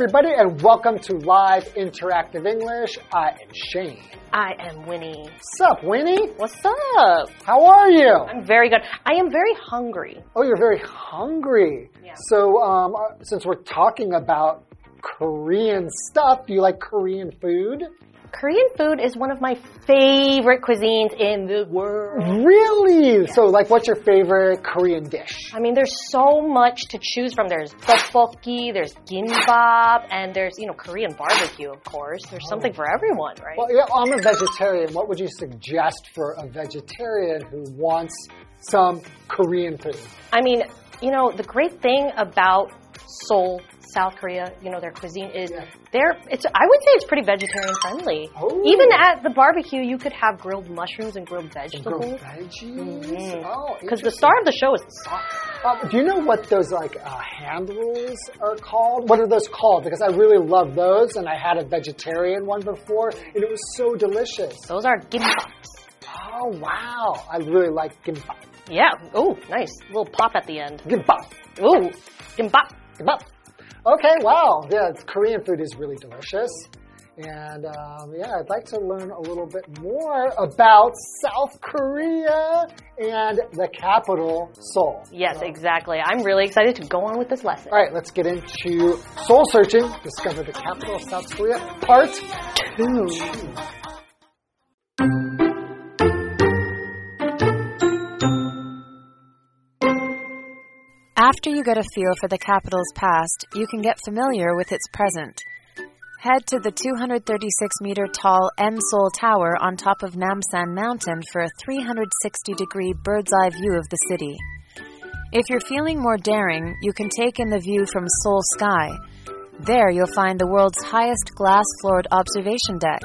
everybody, and welcome to Live Interactive English. I am Shane. I am Winnie. What's up, Winnie? What's up? How are you? I'm very good. I am very hungry. Oh, you're very hungry. Yeah. So, um, uh, since we're talking about Korean stuff, do you like Korean food? Korean food is one of my favorite cuisines in the world. Really? So, like, what's your favorite Korean dish? I mean, there's so much to choose from. There's tteokbokki, there's gimbap, and there's, you know, Korean barbecue, of course. There's something for everyone, right? Well, yeah, I'm a vegetarian. What would you suggest for a vegetarian who wants some Korean food? I mean, you know, the great thing about Seoul, South Korea, you know, their cuisine is Yeah. they're it's I would say it's pretty vegetarian friendly. Oh. Even at the barbecue, you could have grilled mushrooms and grilled Grilled vegetables. veggies? Oh, Because the star of the show is the sauce. Um, do you know what those like uh, hand rolls are called? What are those called? Because I really love those, and I had a vegetarian one before, and it was so delicious. Those are gimbaps. Oh wow, I really like gimbap. Yeah. Oh, nice. little pop at the end. Gimbap, Ooh, gimbap. Okay, wow, yeah, Korean food is really delicious. And um, yeah, I'd like to learn a little bit more about South Korea and the capital, Seoul. Yes, exactly. I'm really excited to go on with this lesson. All right, let's get into Seoul searching. Discover the capital of South Korea, part two. After you get a feel for the capital's past, you can get familiar with its present. Head to the 236 meter tall N Seoul Tower on top of Namsan Mountain for a 360 degree bird's eye view of the city. If you're feeling more daring, you can take in the view from Seoul Sky. There you'll find the world's highest glass floored observation deck.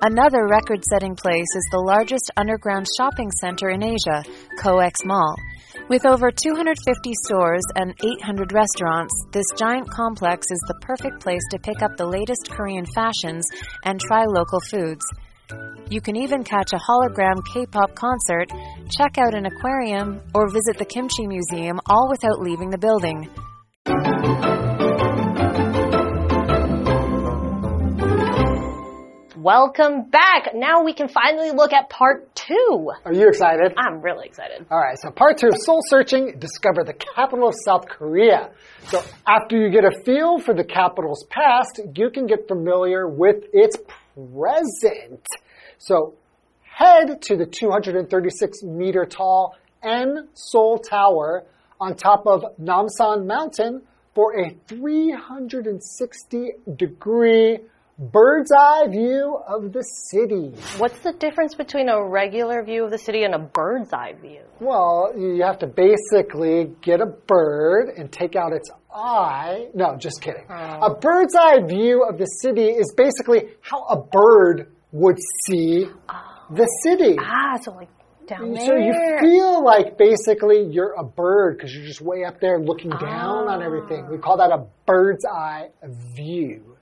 Another record setting place is the largest underground shopping center in Asia, COEX Mall. With over 250 stores and 800 restaurants, this giant complex is the perfect place to pick up the latest Korean fashions and try local foods. You can even catch a hologram K pop concert, check out an aquarium, or visit the Kimchi Museum all without leaving the building. Welcome back. Now we can finally look at part two. Are you excited? I'm really excited. All right, so part two of Seoul searching, discover the capital of South Korea. So after you get a feel for the capital's past, you can get familiar with its present. So head to the 236 meter tall N Seoul Tower on top of Namsan Mountain for a 360 degree bird's eye view of the city. What's the difference between a regular view of the city and a bird's eye view? Well, you have to basically get a bird and take out its eye. No, just kidding. A bird's eye view of the city is basically how a bird would see the city. Ah, so like down there. So you feel like basically you're a bird because you're just way up there looking down on everything. We call that a bird's eye view.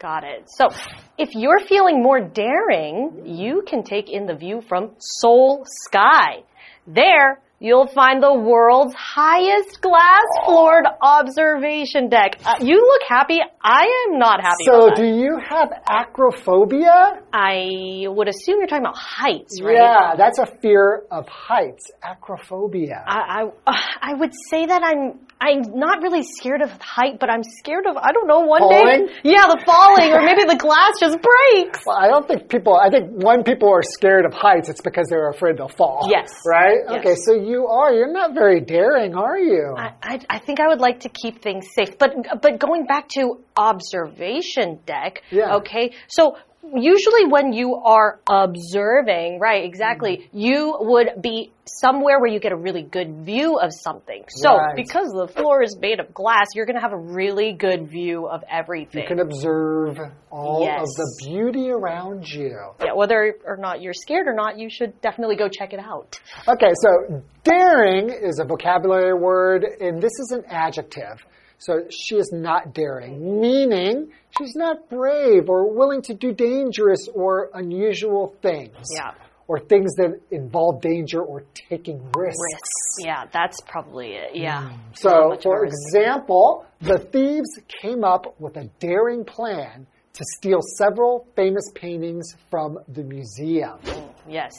Got it. So, if you're feeling more daring, you can take in the view from Seoul Sky. There, you'll find the world's highest glass floored observation deck. Uh, you look happy. I am not happy So, do you have acrophobia? I would assume you're talking about heights, right? Yeah, that's a fear of heights. Acrophobia. I, I, I would say that I'm I'm not really scared of height, but I'm scared of I don't know one Falling? day. Yeah, the falling, or maybe the glass just breaks. Well, I don't think people, I think when people are scared of heights, it's because they're afraid they'll fall. Yes. Right? Yes. Okay, so you are, you're not very daring, are you? I, I, I think I would like to keep things safe. But but going back to observation deck, Yeah. okay? So usually when you are observing, right, exactly, mm-hmm. you would be somewhere where you get a really good view of something. So Right. because the floor is made of glass, you're going to have a really good view of everything. you can observe all Yes. of the beauty around you. yeah, whether or not you're scared or not, you should definitely go check it out. Okay, so daring is a vocabulary word, and this is an adjective. So she is not daring, meaning she's not brave or willing to do dangerous or unusual things. Yeah. or things that involve danger or taking risks. Risks. Yeah, that's probably it. Yeah. Not So, for example, the thieves came up with a daring plan to steal several famous paintings from the museum. Mm, yes.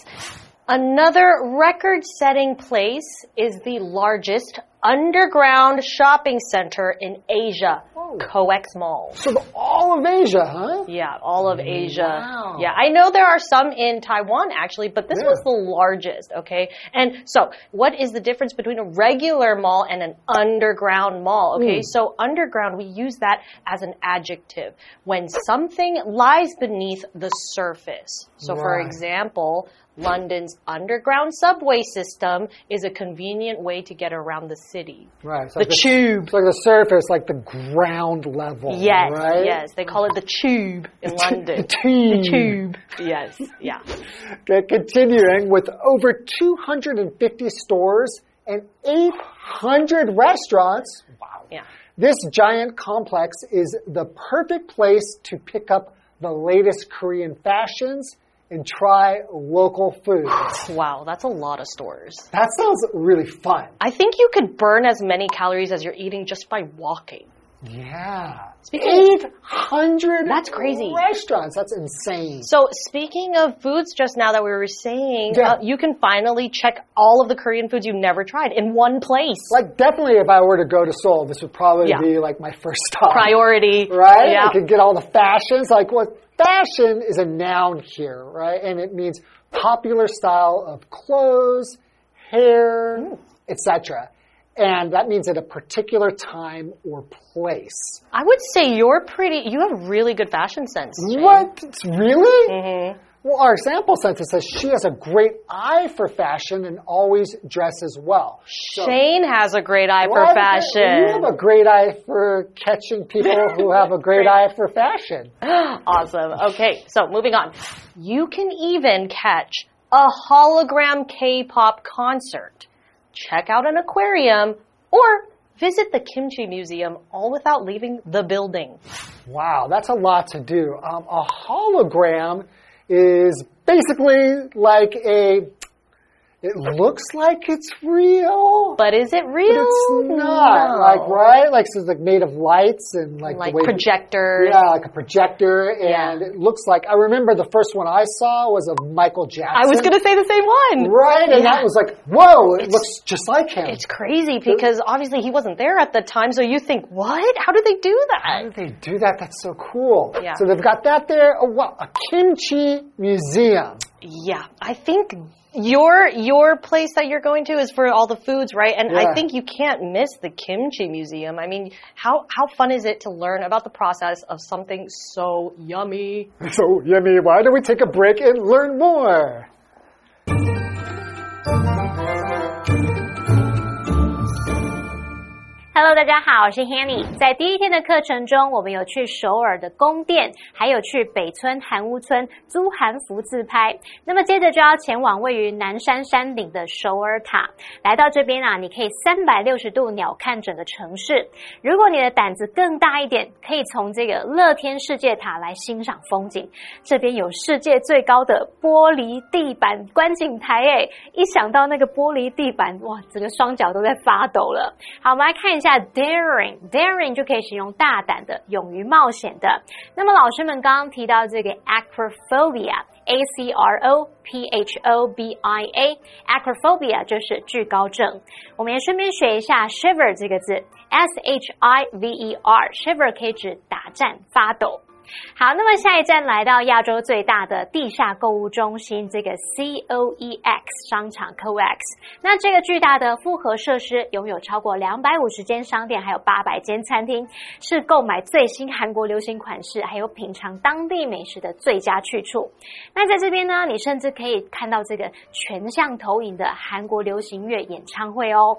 Another record setting place is the largest underground shopping center in Asia, Oh. COEX Mall. So, the, all of Asia, huh? Yeah, all of Asia. Wow. Yeah, I know there are some in Taiwan actually, but this Yeah. was the largest, okay? And so, what is the difference between a regular mall and an underground mall, okay? Hmm. So, underground, we use that as an adjective when something lies beneath the surface. So, for example, London's underground subway system is a convenient way to get around the city. Right. So The tube. It's like the surface, like the ground level. Yes, right? yes. They call it the tube in London. The tube. The tube. Yes, yeah. Okay, continuing with over 250 stores and 800 restaurants. Wow. Yeah. This giant complex is the perfect place to pick up the latest Korean fashions and try local foods. Wow, that's a lot of stores. That sounds really fun. I think you could burn as many calories as you're eating just by walking. Yeah. Speaking- 800 That's crazy. restaurants. That's insane. So, speaking of foods, just now that we were saying, Yeah. uh, you can finally check all of the Korean foods you've never tried in one place. Like, definitely, if I were to go to Seoul, this would probably Yeah. be like my first stop. Priority. Right? Yeah. I could get all the fashions. Like, what fashion is a noun here, right? And it means popular style of clothes, hair, etc. And that means at a particular time or place. I would say you're pretty, you have really good fashion sense. Shane. What? Really? Mm-hmm. Well, our example sentence says she has a great eye for fashion and always dresses well. So- Shane has a great eye for Why does that- fashion. You have a great eye for catching people who have a great eye for fashion. awesome. Okay, so moving on. You can even catch a hologram K-pop concert, check out an aquarium, or visit the Kimchi Museum all without leaving the building. Wow, that's a lot to do. Um, a hologram is basically like a. It looks like it's real, But is it but real? it's not. No. Like right, like so it's like made of lights and like Like projectors. Yeah, like a projector, and Yeah. it looks like. I remember the first one I saw was of Michael Jackson. I was going to say the same one. Right, and Yeah. that was like, whoa! It looks just like him. It's crazy because obviously he wasn't there at the time, so you think, what? How did they do that? How did they do that? That's so cool. Yeah. So they've got that there. Oh, wow, a kimchi museum. Yeah, I think your your place that you're going to is for all the foods, right? And Yeah. I think you can't miss the kimchi museum. I mean, how how fun is it to learn about the process of something so yummy? So, Yemi, why don't we take a break and learn more? Hello，大家好，我是 Hanny。在第一天的课程中，我们有去首尔的宫殿，还有去北村韩屋村租韩服自拍。那么接着就要前往位于南山山顶的首尔塔。来到这边啊，你可以三百六十度鸟瞰整个城市。如果你的胆子更大一点，可以从这个乐天世界塔来欣赏风景。这边有世界最高的玻璃地板观景台，诶，一想到那个玻璃地板，哇，整个双脚都在发抖了。好，我们来看一下下 daring daring 就可以形容大胆的、勇于冒险的。那么老师们刚刚提到这个 acrophobia。A C R O P H O B I A，acrophobia 就是惧高症。我们也顺便学一下 shiver 这个字，S H I V E R，shiver 可以指打颤、发抖。好，那么下一站来到亚洲最大的地下购物中心，这个 C O E X 商场 COEX。那这个巨大的复合设施拥有超过两百五十间商店，还有八百间餐厅，是购买最新韩国流行款式，还有品尝当地美食的最佳去处。那在这边呢，你甚至可以看到这个全向投影的韩国流行乐演唱会哦。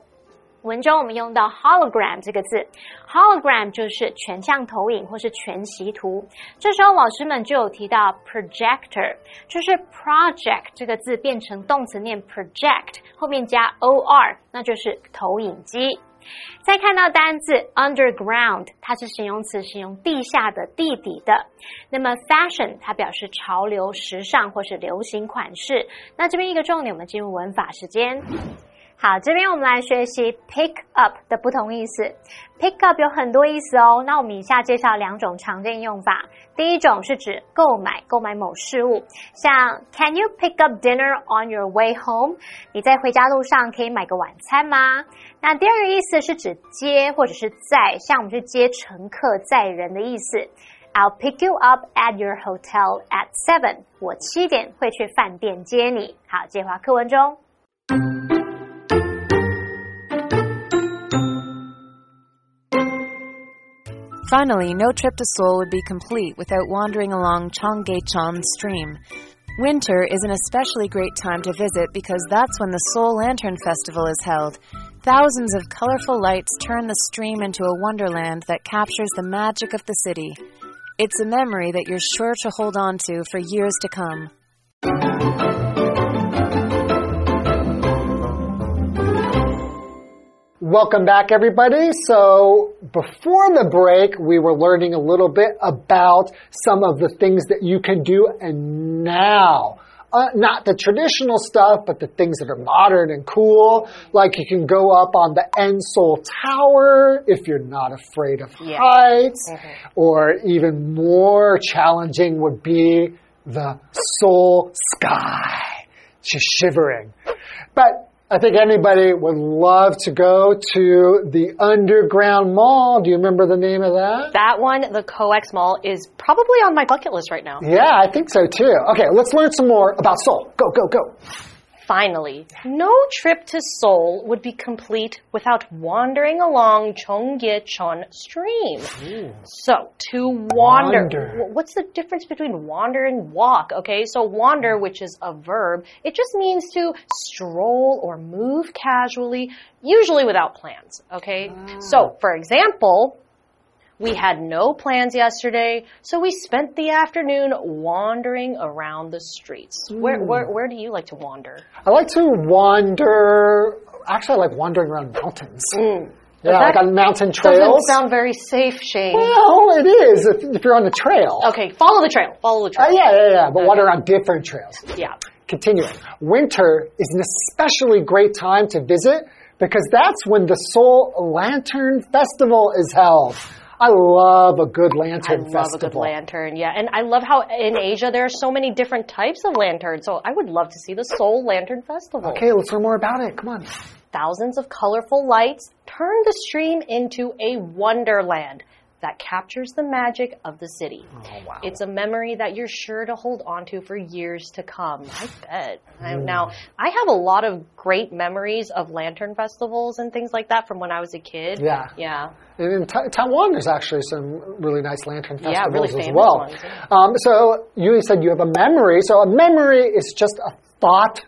文中我们用到 hologram 这个字，hologram 就是全向投影或是全息图。这时候老师们就有提到 projector，就是 project 这个字变成动词念 project，后面加 or，那就是投影机。再看到单字 underground，它是形容词，形容地下的、地底的。那么 fashion 它表示潮流、时尚或是流行款式。那这边一个重点，我们进入文法时间。好，这边我们来学习 pick up 的不同意思。pick up 有很多意思哦。那我们以下介绍两种常见用法。第一种是指购买，购买某事物，像 Can you pick up dinner on your way home？你在回家路上可以买个晚餐吗？那第二个意思是指接或者是载，像我们去接乘客、载人的意思。I'll pick you up at your hotel at seven。我七点会去饭店接你。好，接话课文中。Finally, no trip to Seoul would be complete without wandering along Cheonggyecheon Stream. Winter is an especially great time to visit because that's when the Seoul Lantern Festival is held. Thousands of colorful lights turn the stream into a wonderland that captures the magic of the city. It's a memory that you're sure to hold on to for years to come. Welcome back, everybody. So, before the break, we were learning a little bit about some of the things that you can do and now. Uh, not the traditional stuff, but the things that are modern and cool. Like you can go up on the N Seoul Tower if you're not afraid of Yeah. heights. Mm -hmm. Or even more challenging would be the Seoul sky. Just shivering. But I think anybody would love to go to the Underground Mall. Do you remember the name of that? That one, the COEX Mall, is probably on my bucket list right now. Yeah, I think so too. Okay, let's learn some more about Seoul. Go, go, go. Finally, no trip to Seoul would be complete without wandering along Cheonggyecheon Stream. So, to wander, Wander. what's the difference between wander and walk? Okay, so wander, mm. which is a verb, it just means to stroll or move casually, usually without plans. Okay, ah. so for example, we had no plans yesterday, so we spent the afternoon wandering around the streets. Where, where, where do you like to wander? I like to wander. Actually, I like wandering around mountains. Yeah, that like on mountain trails. Doesn't sound very safe, Shane. well, it is if, if you're on the trail. Okay, follow the trail. Follow the Uh, trail. yeah, yeah, yeah. But wander around different trails. yeah. Continuing. Winter is an especially great time to visit because that's when the Seoul Lantern Festival is held. I love a good lantern festival. I lantern love festival. a good lantern, yeah. And I love how in Asia there are so many different types of lanterns. So I would love to see the Seoul Lantern Festival. Okay, let's learn more about it. Come on. Thousands of colorful lights turn the stream into a wonderland that captures the magic of the city. Oh, wow. It's a memory that you're sure to hold on to for years to come. I bet. I, now, I have a lot of great memories of lantern festivals and things like that from when I was a kid. Yeah. Yeah. And in Ta- Taiwan, there's actually some really nice lantern festivals Yeah, really as well. ones, yeah. Um, so you said you have a memory. So a memory is just a thought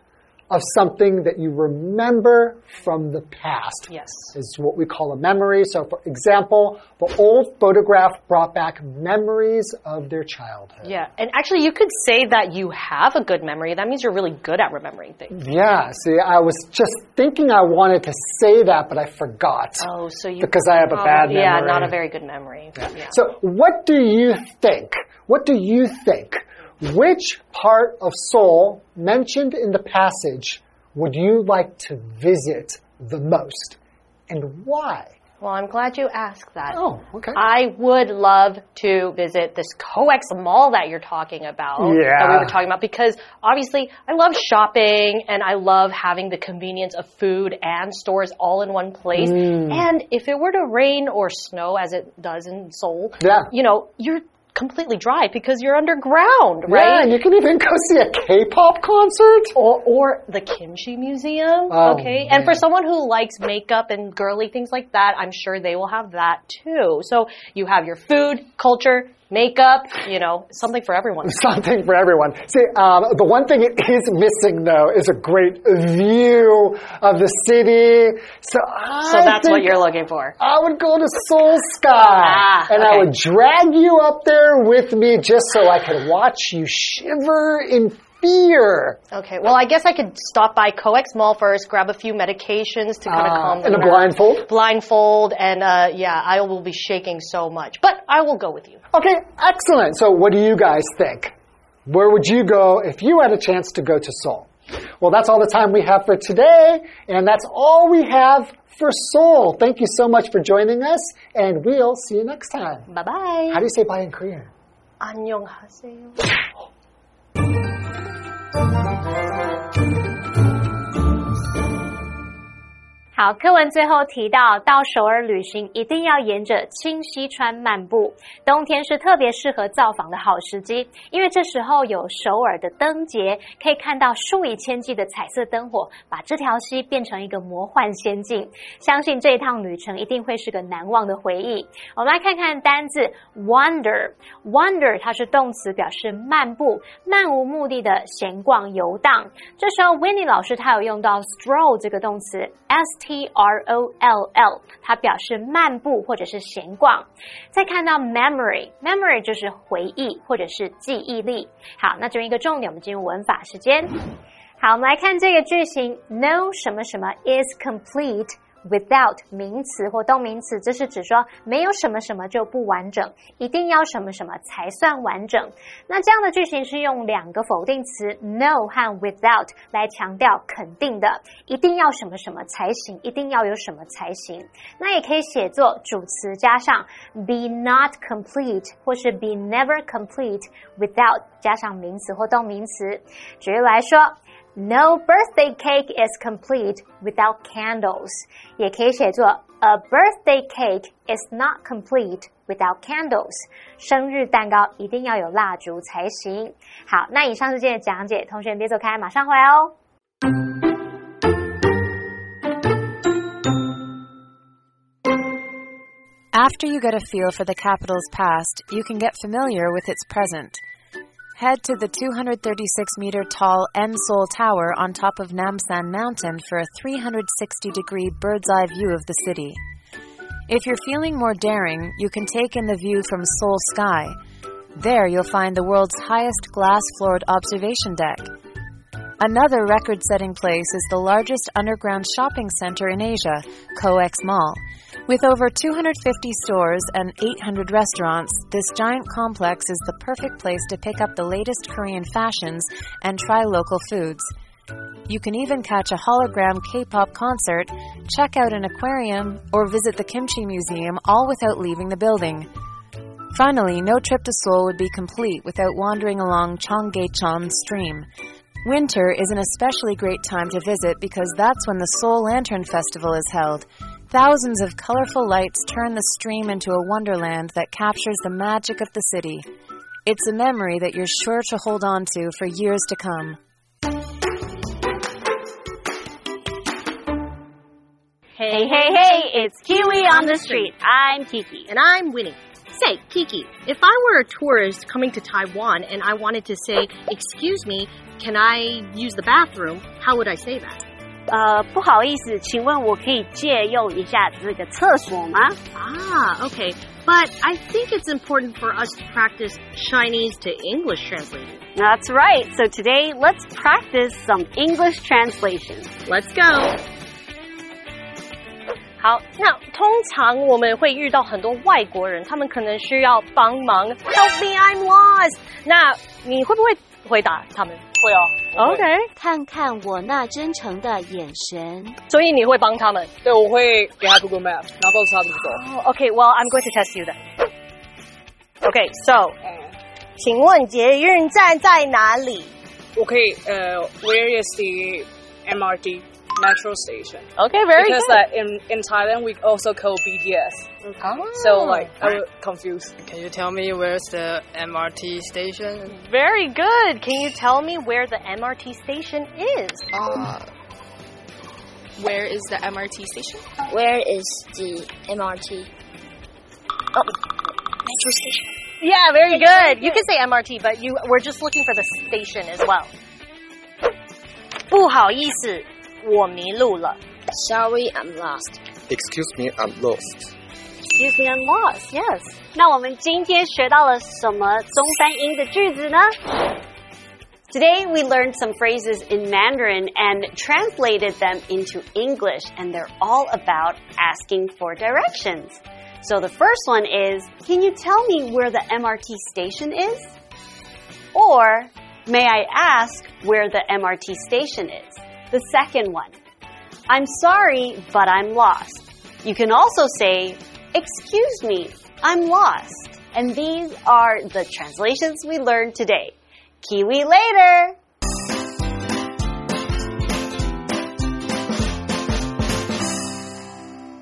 of something that you remember from the past. Yes. Is what we call a memory. So, for example, the old photograph brought back memories of their childhood. Yeah. And actually, you could say that you have a good memory. That means you're really good at remembering things. Yeah, see, I was just thinking I wanted to say that, but I forgot. Oh, so you. Because I have a bad memory. Yeah, not a very good memory. Yeah. So, what do you think? What do you think? Which part of Seoul mentioned in the passage would you like to visit the most? And why? Well, I'm glad you asked that. Oh, okay. I would love to visit this COEX mall that you're talking about. Yeah. That we were talking about because obviously I love shopping and I love having the convenience of food and stores all in one place. Mm. And if it were to rain or snow as it does in Seoul, Yeah. you know, you're completely dry because you're underground, Yeah, right? and you can even go see a K-pop concert. or, or the kimchi museum. Oh, okay. And for someone who likes makeup and girly things like that, I'm sure they will have that too. So you have your food, culture, makeup, you know, something for everyone. Something for everyone. See, um, the one thing it is missing though is a great view of the city. So, So that's what you're looking for. I would go to Seoul Sky Ah, and I would drag you up there with me just so I could watch you shiver in fear. Okay, well, I guess I could stop by Coex Mall first, grab a few medications to kind of Uh, calm the in a nerves. blindfold? Blindfold, and uh, yeah, I will be shaking so much. But I will go with you. Okay, excellent. So, what do you guys think? Where would you go if you had a chance to go to Seoul? Well, that's all the time we have for today, and that's all we have for Seoul. Thank you so much for joining us, and we'll see you next time. Bye bye. How do you say bye in Korean? 안녕하세요. 好，课文最后提到，到首尔旅行一定要沿着清溪川漫步。冬天是特别适合造访的好时机，因为这时候有首尔的灯节，可以看到数以千计的彩色灯火，把这条溪变成一个魔幻仙境。相信这一趟旅程一定会是个难忘的回忆。我们来看看单字 wander。wander 它是动词，表示漫步、漫无目的的闲逛游荡。这时候 Winnie 老师他有用到 stroll 这个动词，s t r o l l，它表示漫步或者是闲逛。再看到 memory，memory 就是回忆或者是记忆力。好，那这边一个重点，我们进入文法时间。好，我们来看这个句型，no 什么什么 is complete。Without 名词或动名词，这是指说没有什么什么就不完整，一定要什么什么才算完整。那这样的句型是用两个否定词 no 和 without 来强调肯定的，一定要什么什么才行，一定要有什么才行。那也可以写作主词加上 be not complete 或是 be never complete without 加上名词或动名词。举例来说。No birthday cake is complete without candles，也可以写作 A birthday cake is not complete without candles。生日蛋糕一定要有蜡烛才行。好，那以上是今天的讲解，同学们别走开，马上回来哦。 After you get a feel for the capital's past, you can get familiar with its present. Head to the 236 meter tall N Seoul Tower on top of Namsan Mountain for a 360 degree bird's eye view of the city. If you're feeling more daring, you can take in the view from Seoul Sky. There you'll find the world's highest glass floored observation deck. Another record setting place is the largest underground shopping center in Asia, COEX Mall. With over 250 stores and 800 restaurants, this giant complex is the perfect place to pick up the latest Korean fashions and try local foods. You can even catch a hologram K pop concert, check out an aquarium, or visit the Kimchi Museum all without leaving the building. Finally, no trip to Seoul would be complete without wandering along Cheonggyecheon Stream. Winter is an especially great time to visit because that's when the Seoul Lantern Festival is held. Thousands of colorful lights turn the stream into a wonderland that captures the magic of the city. It's a memory that you're sure to hold on to for years to come. Hey, hey, hey, it's Kiwi on the street. I'm Kiki. And I'm Winnie. Say, Kiki, if I were a tourist coming to Taiwan and I wanted to say, Excuse me, can I use the bathroom? How would I say that? 呃，不好意思，请问我可以借用一下这个厕所吗？ Ah, okay. But I think it's important for us to practice Chinese to English translation. That's right. So today, let's practice some English translations. Let's go. 好，那通常我们会遇到很多外国人，他们可能需要帮忙，Help me, I'm lost。那你会不会 回答他们？会哦。OK，看看我那真诚的眼神。所以你会帮他们。对，我会给他 Google Map，然后告诉他怎么走。Oh, okay, well, I'm going to test you then. Okay, so，请问捷运站在哪里我可以呃，Where is the MRT metro station? Okay, very Because good. like in in Thailand we also call BTS. So like I was confused. Can you tell me where's the MRT station? Very good. Can you tell me where the MRT station is? Uh, where is the MRT station? Where is the MRT? Metro station. Yeah, very good. You can say MRT, but you we're just looking for the station as well. 不好意思， 我迷路了。 Sorry, I'm lost. Excuse me, I'm lost. Excuse me, I'm lost. Yes. 那我们今天学到了什么中山音的句子呢？ Today we learned some phrases in Mandarin and translated them into English, and they're all about asking for directions. So the first one is Can you tell me where the MRT station is? Or May I ask where the MRT station is? The second one I'm sorry, but I'm lost. You can also say, Excuse me, I'm lost. And these are the translations we learned today. Kiwi later!